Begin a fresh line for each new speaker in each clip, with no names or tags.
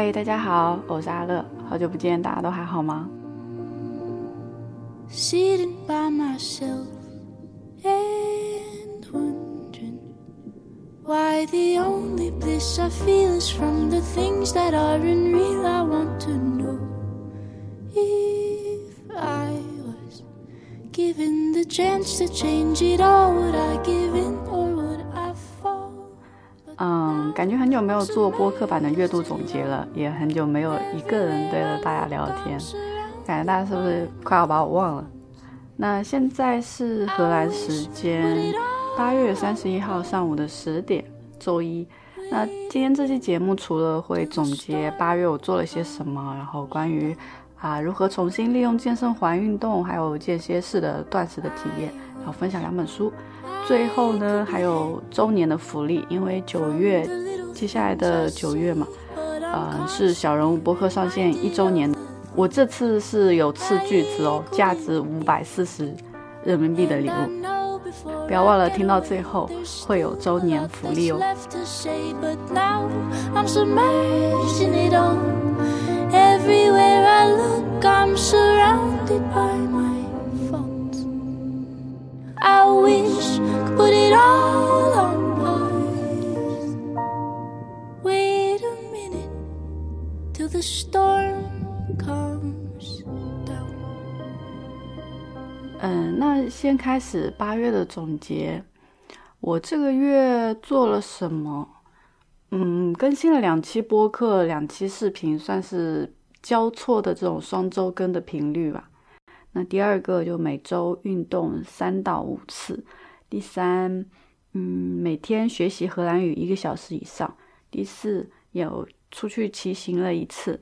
嗨，大家好，我是阿乐，好久不见，大家都还好吗？
Sitting by myself and wondering why the only bliss I feel is from the things that aren't real. I want to know if I was given the chance to change it all, would I give in
感觉很久没有做播客版的月度总结了，也很久没有一个人对着大家聊天，感觉大家是不是快要把我忘了？那现在是荷兰时间八月三十一号上午的十点，周一。那今天这期节目除了会总结八月我做了些什么，然后关于啊如何重新利用健身环运动，还有间歇式的断食的体验，然后分享两本书。最后呢，还有周年的福利，因为九月，接下来的九月嘛，呃，是小人物博客上线一周年。我这次是有斥巨资哦，价值五百四十人民币的礼物，不要忘了听到最后会有周年福利哦。
i wish。put it all on me the storm comes down。
嗯，那先开始八月的总结。我这个月做了什么？嗯，更新了两期播客，两期视频，算是交错的这种双周更的频率吧。那第二个就每周运动三到五次。第三，嗯，每天学习荷兰语一个小时以上。第四，有出去骑行了一次。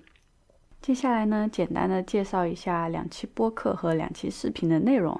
接下来呢，简单的介绍一下两期播客和两期视频的内容。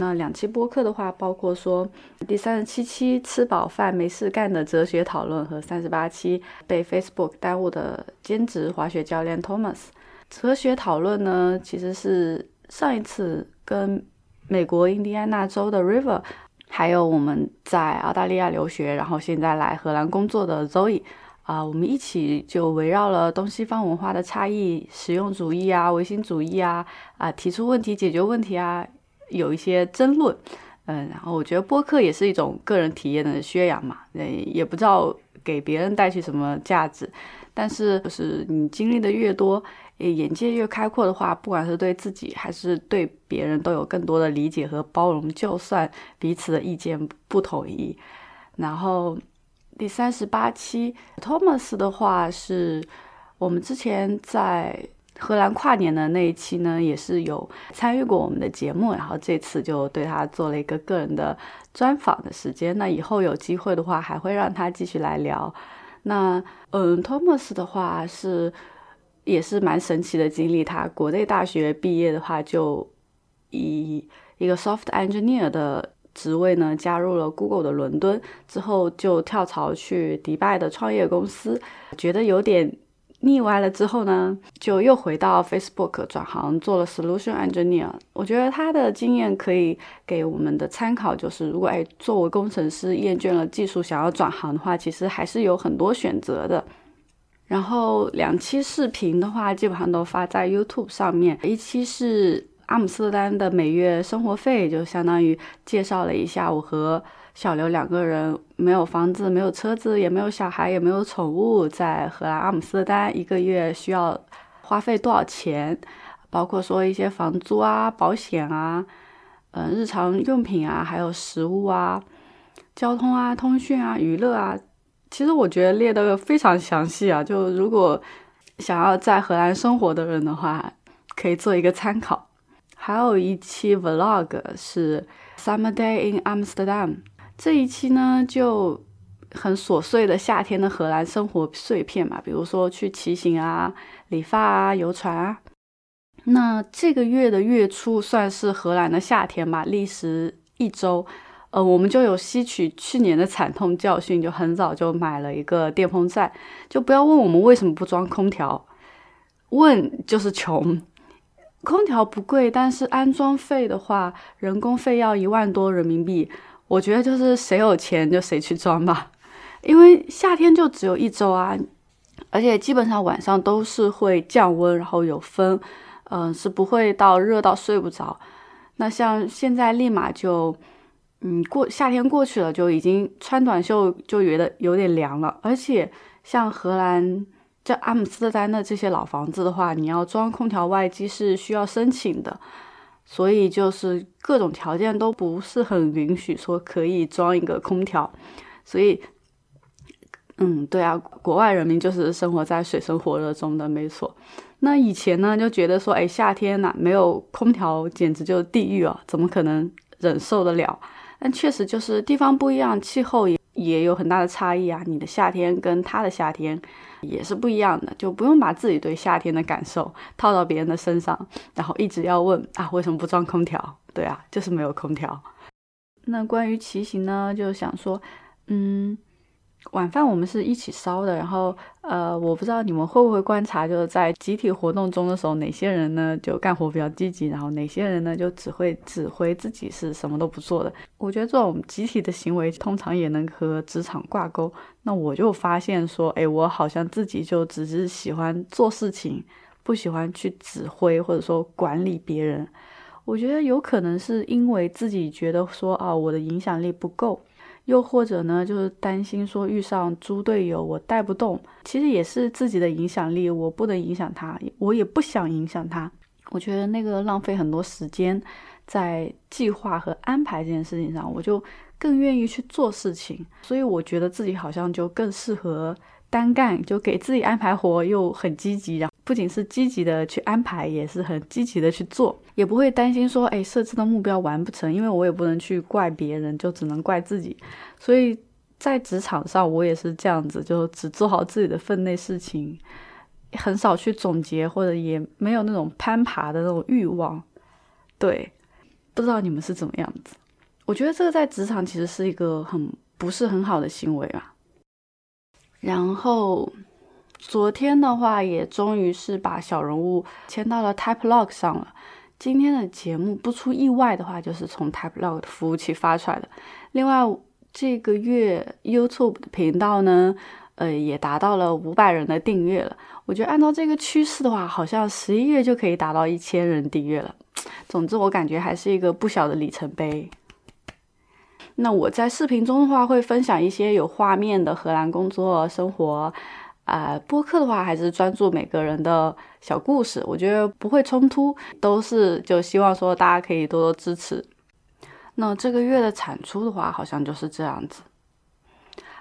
那两期播客的话，包括说第三十七期吃饱饭没事干的哲学讨论和三十八期被 Facebook 耽误的兼职滑雪教练 Thomas。哲学讨论呢，其实是上一次跟美国印第安纳州的 River，还有我们在澳大利亚留学，然后现在来荷兰工作的 Zoe。啊，我们一起就围绕了东西方文化的差异、实用主义啊、唯心主义啊，啊，提出问题、解决问题啊，有一些争论。嗯，然后我觉得播客也是一种个人体验的宣扬嘛，嗯，也不知道给别人带去什么价值，但是就是你经历的越多，眼界越开阔的话，不管是对自己还是对别人，都有更多的理解和包容，就算彼此的意见不统一，然后。第三十八期，Thomas 的话是我们之前在荷兰跨年的那一期呢，也是有参与过我们的节目，然后这次就对他做了一个个人的专访的时间。那以后有机会的话，还会让他继续来聊。那嗯，Thomas 的话是也是蛮神奇的经历，他国内大学毕业的话，就以一个 soft engineer 的。职位呢，加入了 Google 的伦敦之后，就跳槽去迪拜的创业公司，觉得有点腻歪了。之后呢，就又回到 Facebook 转行做了 Solution Engineer。我觉得他的经验可以给我们的参考，就是如果哎作为工程师厌倦了技术，想要转行的话，其实还是有很多选择的。然后两期视频的话，基本上都发在 YouTube 上面，一期是。阿姆斯特丹的每月生活费就相当于介绍了一下我和小刘两个人没有房子、没有车子、也没有小孩、也没有宠物，在荷兰阿姆斯特丹一个月需要花费多少钱，包括说一些房租啊、保险啊、嗯日常用品啊、还有食物啊、交通啊、通讯啊、娱乐啊，其实我觉得列的非常详细啊。就如果想要在荷兰生活的人的话，可以做一个参考。还有一期 vlog 是 Summer Day in Amsterdam，这一期呢就很琐碎的夏天的荷兰生活碎片嘛，比如说去骑行啊、理发啊、游船啊。那这个月的月初算是荷兰的夏天吧，历时一周，呃，我们就有吸取去年的惨痛教训，就很早就买了一个电风扇。就不要问我们为什么不装空调，问就是穷。空调不贵，但是安装费的话，人工费要一万多人民币。我觉得就是谁有钱就谁去装吧，因为夏天就只有一周啊，而且基本上晚上都是会降温，然后有风，嗯，是不会到热到睡不着。那像现在立马就，嗯，过夏天过去了，就已经穿短袖就觉得有点凉了。而且像荷兰、这阿姆斯特丹的这些老房子的话，你要装空调外机是需要申请的，所以就是各种条件都不是很允许说可以装一个空调，所以。嗯，对啊，国外人民就是生活在水深火热中的，没错。那以前呢，就觉得说，哎，夏天呐，没有空调简直就是地狱啊，怎么可能忍受得了？但确实就是地方不一样，气候也也有很大的差异啊。你的夏天跟他的夏天也是不一样的，就不用把自己对夏天的感受套到别人的身上，然后一直要问啊，为什么不装空调？对啊，就是没有空调。那关于骑行呢，就想说，嗯。晚饭我们是一起烧的，然后呃，我不知道你们会不会观察，就是在集体活动中的时候，哪些人呢就干活比较积极，然后哪些人呢就只会指挥自己是什么都不做的。我觉得这种集体的行为通常也能和职场挂钩。那我就发现说，哎，我好像自己就只是喜欢做事情，不喜欢去指挥或者说管理别人。我觉得有可能是因为自己觉得说啊，我的影响力不够。又或者呢，就是担心说遇上猪队友我带不动，其实也是自己的影响力，我不能影响他，我也不想影响他。我觉得那个浪费很多时间在计划和安排这件事情上，我就更愿意去做事情。所以我觉得自己好像就更适合单干，就给自己安排活，又很积极，然后。不仅是积极的去安排，也是很积极的去做，也不会担心说，哎，设置的目标完不成，因为我也不能去怪别人，就只能怪自己。所以在职场上，我也是这样子，就只做好自己的分内事情，很少去总结，或者也没有那种攀爬的那种欲望。对，不知道你们是怎么样子？我觉得这个在职场其实是一个很不是很好的行为啊。然后。昨天的话，也终于是把小人物签到了 TypeLog 上了。今天的节目不出意外的话，就是从 TypeLog 的服务器发出来的。另外，这个月 YouTube 的频道呢，呃，也达到了五百人的订阅了。我觉得按照这个趋势的话，好像十一月就可以达到一千人订阅了。总之，我感觉还是一个不小的里程碑。那我在视频中的话，会分享一些有画面的荷兰工作生活。啊，播客的话还是专注每个人的小故事，我觉得不会冲突，都是就希望说大家可以多多支持。那这个月的产出的话，好像就是这样子。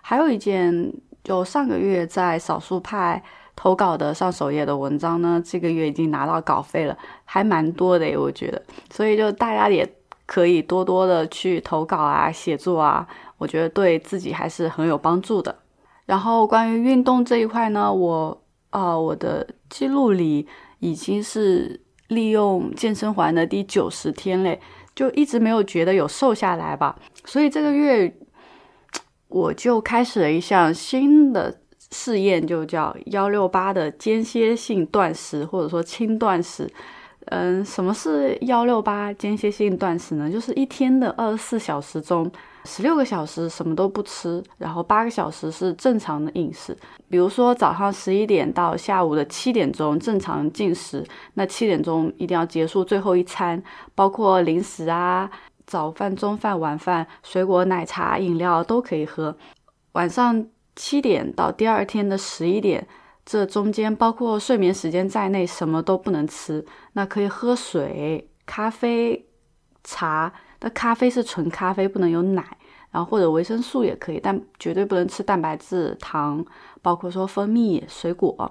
还有一件，就上个月在少数派投稿的上首页的文章呢，这个月已经拿到稿费了，还蛮多的，我觉得。所以就大家也可以多多的去投稿啊，写作啊，我觉得对自己还是很有帮助的。然后关于运动这一块呢，我啊，我的记录里已经是利用健身环的第九十天嘞，就一直没有觉得有瘦下来吧。所以这个月我就开始了一项新的试验，就叫幺六八的间歇性断食，或者说轻断食。嗯，什么是幺六八间歇性断食呢？就是一天的二十四小时中。十六个小时什么都不吃，然后八个小时是正常的饮食。比如说早上十一点到下午的七点钟正常进食，那七点钟一定要结束最后一餐，包括零食啊、早饭、中饭、晚饭、水果、奶茶、饮料都可以喝。晚上七点到第二天的十一点，这中间包括睡眠时间在内，什么都不能吃。那可以喝水、咖啡、茶。那咖啡是纯咖啡，不能有奶，然后或者维生素也可以，但绝对不能吃蛋白质、糖，包括说蜂蜜、水果。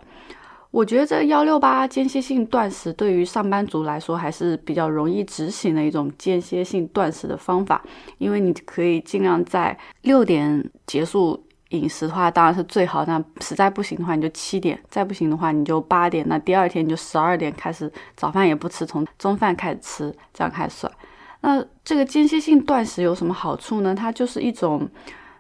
我觉得这幺六八间歇性断食对于上班族来说还是比较容易执行的一种间歇性断食的方法，因为你可以尽量在六点结束饮食的话，当然是最好。那实在不行的话，你就七点；再不行的话，你就八点。那第二天你就十二点开始，早饭也不吃，从中饭开始吃，这样开始算。那这个间歇性断食有什么好处呢？它就是一种，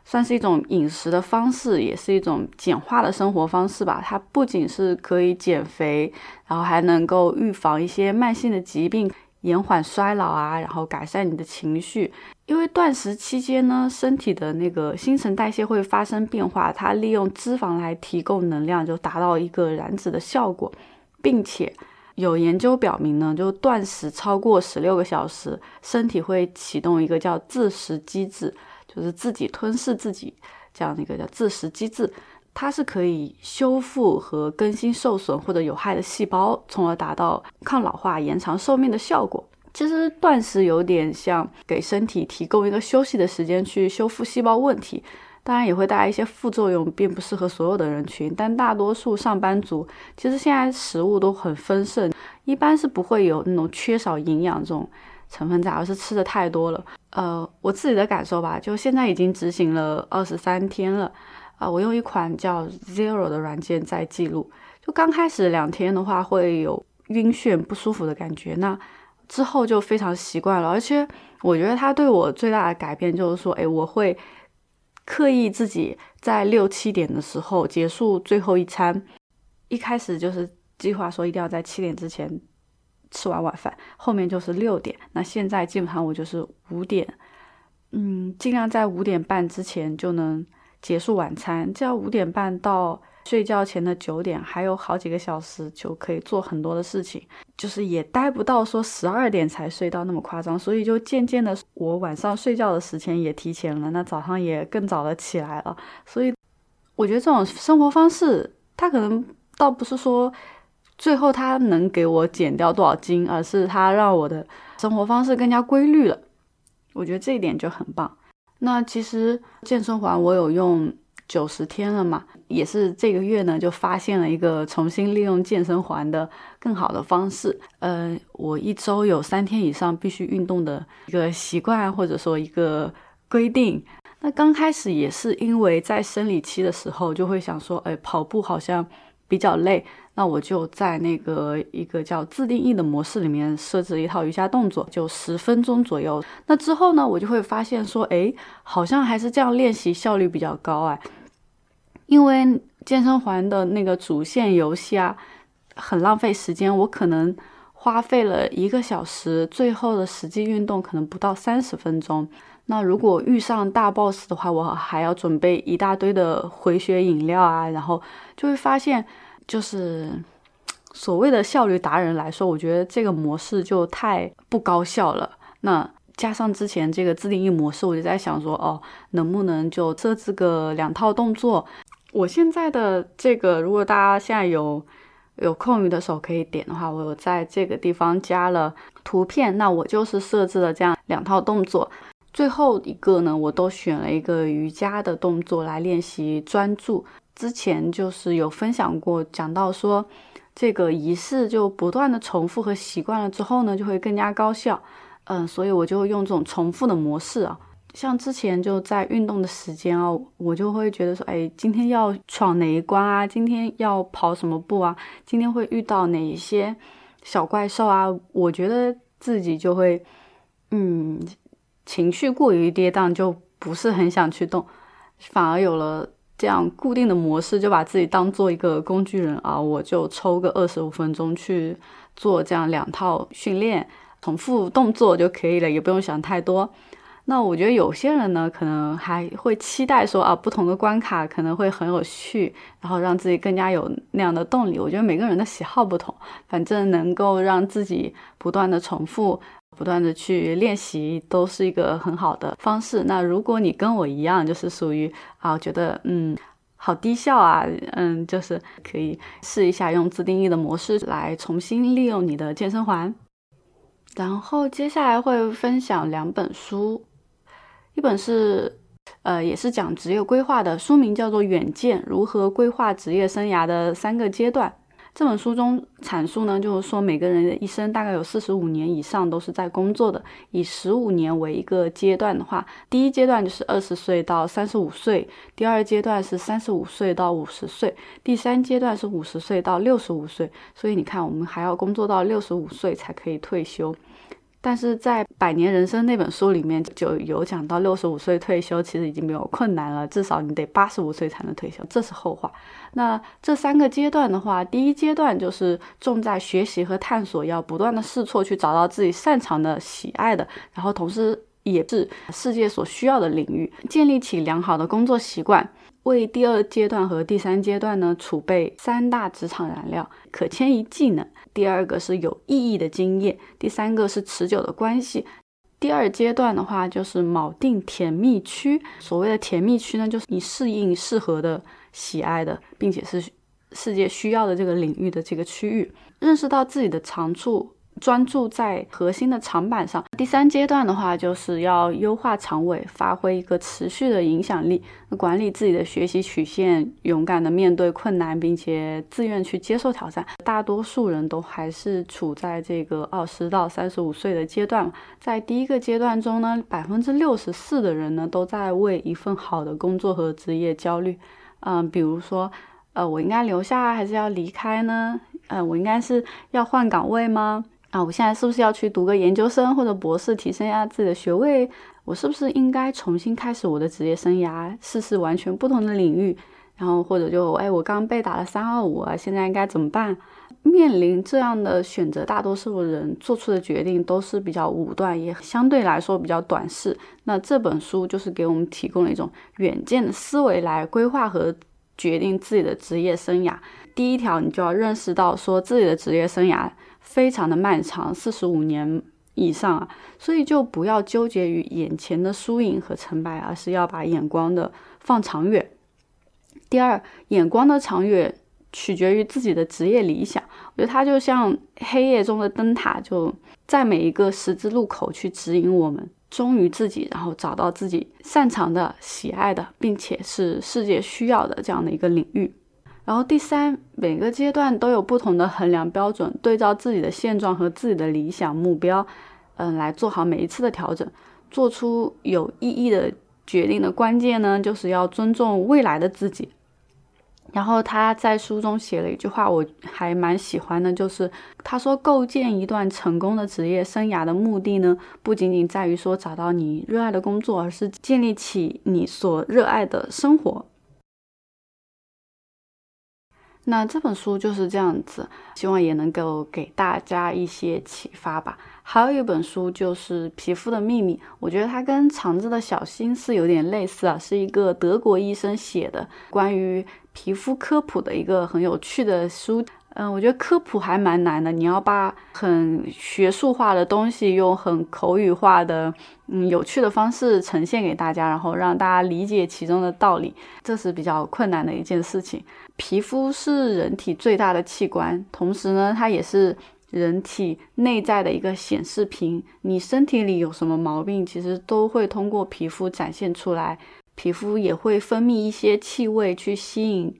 算是一种饮食的方式，也是一种简化的生活方式吧。它不仅是可以减肥，然后还能够预防一些慢性的疾病，延缓衰老啊，然后改善你的情绪，因为断食期间呢，身体的那个新陈代谢会发生变化，它利用脂肪来提供能量，就达到一个燃脂的效果，并且有研究表明呢，就断食超过十六个小时，身体会启动一个叫自食机制，就是自己吞噬自己这样的一个叫自食机制，它是可以修复和更新受损或者有害的细胞，从而达到抗老化、延长寿命的效果。其实断食有点像给身体提供一个休息的时间去修复细胞问题，当然也会带来一些副作用，并不适合所有的人群。但大多数上班族其实现在食物都很丰盛，一般是不会有那种缺少营养这种成分在，而是吃的太多了。呃，我自己的感受吧，就现在已经执行了二十三天了，啊，我用一款叫 Zero 的软件在记录。就刚开始两天的话，会有晕眩不舒服的感觉，那。之后就非常习惯了，而且我觉得他对我最大的改变就是说，哎，我会刻意自己在六七点的时候结束最后一餐。一开始就是计划说一定要在七点之前吃完晚饭，后面就是六点。那现在基本上我就是五点，嗯，尽量在五点半之前就能结束晚餐，这样五点半到。睡觉前的九点还有好几个小时就可以做很多的事情，就是也待不到说十二点才睡到那么夸张，所以就渐渐的我晚上睡觉的时间也提前了，那早上也更早的起来了。所以我觉得这种生活方式，它可能倒不是说最后它能给我减掉多少斤，而是它让我的生活方式更加规律了。我觉得这一点就很棒。那其实健身环我有用。九十天了嘛，也是这个月呢，就发现了一个重新利用健身环的更好的方式。呃，我一周有三天以上必须运动的一个习惯，或者说一个规定。那刚开始也是因为在生理期的时候，就会想说，哎，跑步好像比较累，那我就在那个一个叫自定义的模式里面设置一套瑜伽动作，就十分钟左右。那之后呢，我就会发现说，哎，好像还是这样练习效率比较高哎。因为健身环的那个主线游戏啊，很浪费时间。我可能花费了一个小时，最后的实际运动可能不到三十分钟。那如果遇上大 boss 的话，我还要准备一大堆的回血饮料啊，然后就会发现，就是 所谓的效率达人来说，我觉得这个模式就太不高效了。那加上之前这个自定义模式，我就在想说，哦，能不能就设置个两套动作？我现在的这个，如果大家现在有有空余的时候可以点的话，我有在这个地方加了图片。那我就是设置了这样两套动作，最后一个呢，我都选了一个瑜伽的动作来练习专注。之前就是有分享过，讲到说这个仪式就不断的重复和习惯了之后呢，就会更加高效。嗯，所以我就用这种重复的模式啊。像之前就在运动的时间啊，我就会觉得说，哎，今天要闯哪一关啊？今天要跑什么步啊？今天会遇到哪一些小怪兽啊？我觉得自己就会，嗯，情绪过于跌宕，就不是很想去动，反而有了这样固定的模式，就把自己当做一个工具人啊，我就抽个二十五分钟去做这样两套训练，重复动作就可以了，也不用想太多。那我觉得有些人呢，可能还会期待说啊，不同的关卡可能会很有趣，然后让自己更加有那样的动力。我觉得每个人的喜好不同，反正能够让自己不断的重复、不断的去练习，都是一个很好的方式。那如果你跟我一样，就是属于啊，觉得嗯，好低效啊，嗯，就是可以试一下用自定义的模式来重新利用你的健身环。然后接下来会分享两本书。一本是，呃，也是讲职业规划的，书名叫做《远见：如何规划职业生涯的三个阶段》。这本书中阐述呢，就是说每个人的一生大概有四十五年以上都是在工作的。以十五年为一个阶段的话，第一阶段就是二十岁到三十五岁，第二阶段是三十五岁到五十岁，第三阶段是五十岁到六十五岁。所以你看，我们还要工作到六十五岁才可以退休。但是在《百年人生》那本书里面就有讲到，六十五岁退休其实已经没有困难了，至少你得八十五岁才能退休，这是后话。那这三个阶段的话，第一阶段就是重在学习和探索，要不断的试错，去找到自己擅长的、喜爱的，然后同时也是世界所需要的领域。建立起良好的工作习惯，为第二阶段和第三阶段呢储备三大职场燃料：可迁移技能。第二个是有意义的经验，第三个是持久的关系。第二阶段的话，就是锚定甜蜜区。所谓的甜蜜区呢，就是你适应、适合的、喜爱的，并且是世界需要的这个领域的这个区域，认识到自己的长处。专注在核心的长板上。第三阶段的话，就是要优化长尾，发挥一个持续的影响力，管理自己的学习曲线，勇敢的面对困难，并且自愿去接受挑战。大多数人都还是处在这个二十到三十五岁的阶段。在第一个阶段中呢，百分之六十四的人呢都在为一份好的工作和职业焦虑。嗯，比如说，呃，我应该留下还是要离开呢？呃，我应该是要换岗位吗？啊，我现在是不是要去读个研究生或者博士，提升一下自己的学位？我是不是应该重新开始我的职业生涯，试试完全不同的领域？然后或者就，哎，我刚被打了三二五啊，现在应该怎么办？面临这样的选择，大多数人做出的决定都是比较武断，也相对来说比较短视。那这本书就是给我们提供了一种远见的思维来规划和决定自己的职业生涯。第一条，你就要认识到说自己的职业生涯。非常的漫长，四十五年以上啊，所以就不要纠结于眼前的输赢和成败，而是要把眼光的放长远。第二，眼光的长远取决于自己的职业理想。我觉得它就像黑夜中的灯塔，就在每一个十字路口去指引我们，忠于自己，然后找到自己擅长的、喜爱的，并且是世界需要的这样的一个领域。然后第三，每个阶段都有不同的衡量标准，对照自己的现状和自己的理想目标，嗯，来做好每一次的调整，做出有意义的决定的关键呢，就是要尊重未来的自己。然后他在书中写了一句话，我还蛮喜欢的，就是他说，构建一段成功的职业生涯的目的呢，不仅仅在于说找到你热爱的工作，而是建立起你所热爱的生活。那这本书就是这样子，希望也能够给大家一些启发吧。还有一本书就是《皮肤的秘密》，我觉得它跟《肠子的小心思》有点类似啊，是一个德国医生写的关于皮肤科普的一个很有趣的书。嗯，我觉得科普还蛮难的，你要把很学术化的东西用很口语化的、嗯有趣的方式呈现给大家，然后让大家理解其中的道理，这是比较困难的一件事情。皮肤是人体最大的器官，同时呢，它也是人体内在的一个显示屏。你身体里有什么毛病，其实都会通过皮肤展现出来。皮肤也会分泌一些气味去吸引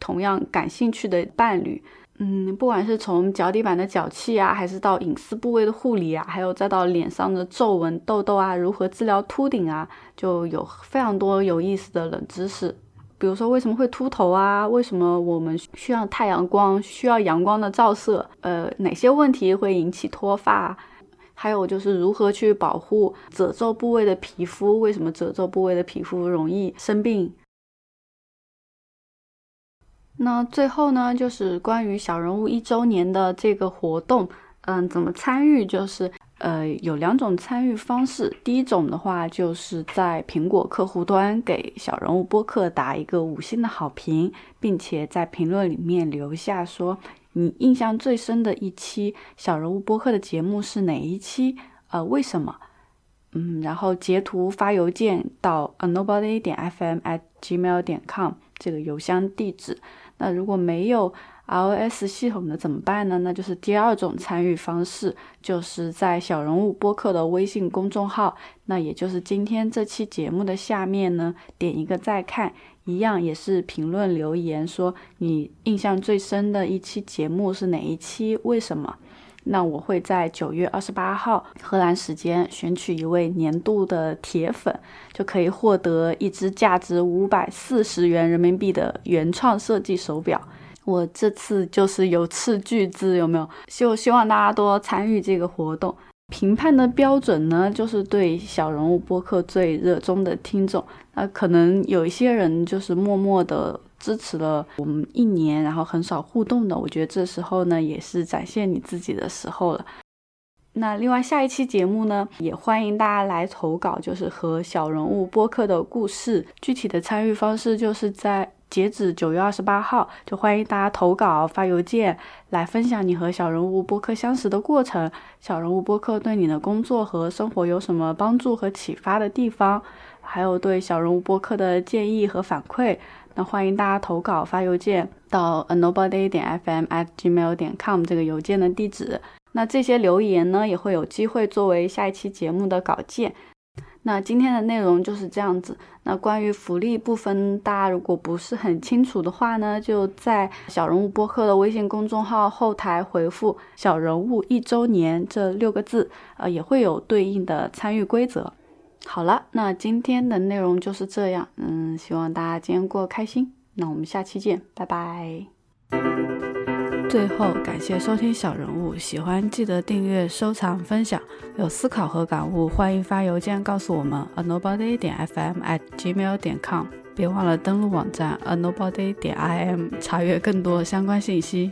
同样感兴趣的伴侣。嗯，不管是从脚底板的脚气啊，还是到隐私部位的护理啊，还有再到脸上的皱纹、痘痘啊，如何治疗秃顶啊，就有非常多有意思的冷知识。比如说为什么会秃头啊？为什么我们需要太阳光？需要阳光的照射？呃，哪些问题会引起脱发？还有就是如何去保护褶皱部位的皮肤？为什么褶皱部位的皮肤容易生病？那最后呢，就是关于小人物一周年的这个活动，嗯，怎么参与？就是呃，有两种参与方式。第一种的话，就是在苹果客户端给小人物播客打一个五星的好评，并且在评论里面留下说你印象最深的一期小人物播客的节目是哪一期？呃，为什么？嗯，然后截图发邮件到 a nobody 点 fm at gmail 点 com 这个邮箱地址。那如果没有 iOS 系统的怎么办呢？那就是第二种参与方式，就是在小人物播客的微信公众号，那也就是今天这期节目的下面呢，点一个再看，一样也是评论留言说你印象最深的一期节目是哪一期，为什么？那我会在九月二十八号荷兰时间选取一位年度的铁粉，就可以获得一只价值五百四十元人民币的原创设计手表。我这次就是有斥巨资，有没有？就希望大家多参与这个活动。评判的标准呢，就是对小人物播客最热衷的听众。那可能有一些人就是默默的。支持了我们一年，然后很少互动的，我觉得这时候呢，也是展现你自己的时候了。那另外下一期节目呢，也欢迎大家来投稿，就是和小人物播客的故事。具体的参与方式就是在截止九月二十八号，就欢迎大家投稿发邮件来分享你和小人物播客相识的过程，小人物播客对你的工作和生活有什么帮助和启发的地方，还有对小人物播客的建议和反馈。那欢迎大家投稿发邮件到 nobody 点 fm at gmail 点 com 这个邮件的地址。那这些留言呢，也会有机会作为下一期节目的稿件。那今天的内容就是这样子。那关于福利部分，大家如果不是很清楚的话呢，就在小人物播客的微信公众号后台回复“小人物一周年”这六个字，呃，也会有对应的参与规则。好了，那今天的内容就是这样。嗯，希望大家今天过得开心。那我们下期见，拜拜。最后，感谢收听小人物，喜欢记得订阅、收藏、分享。有思考和感悟，欢迎发邮件告诉我们，a nobody 点 fm at gmail 点 com。别忘了登录网站 a nobody 点 im，查阅更多相关信息。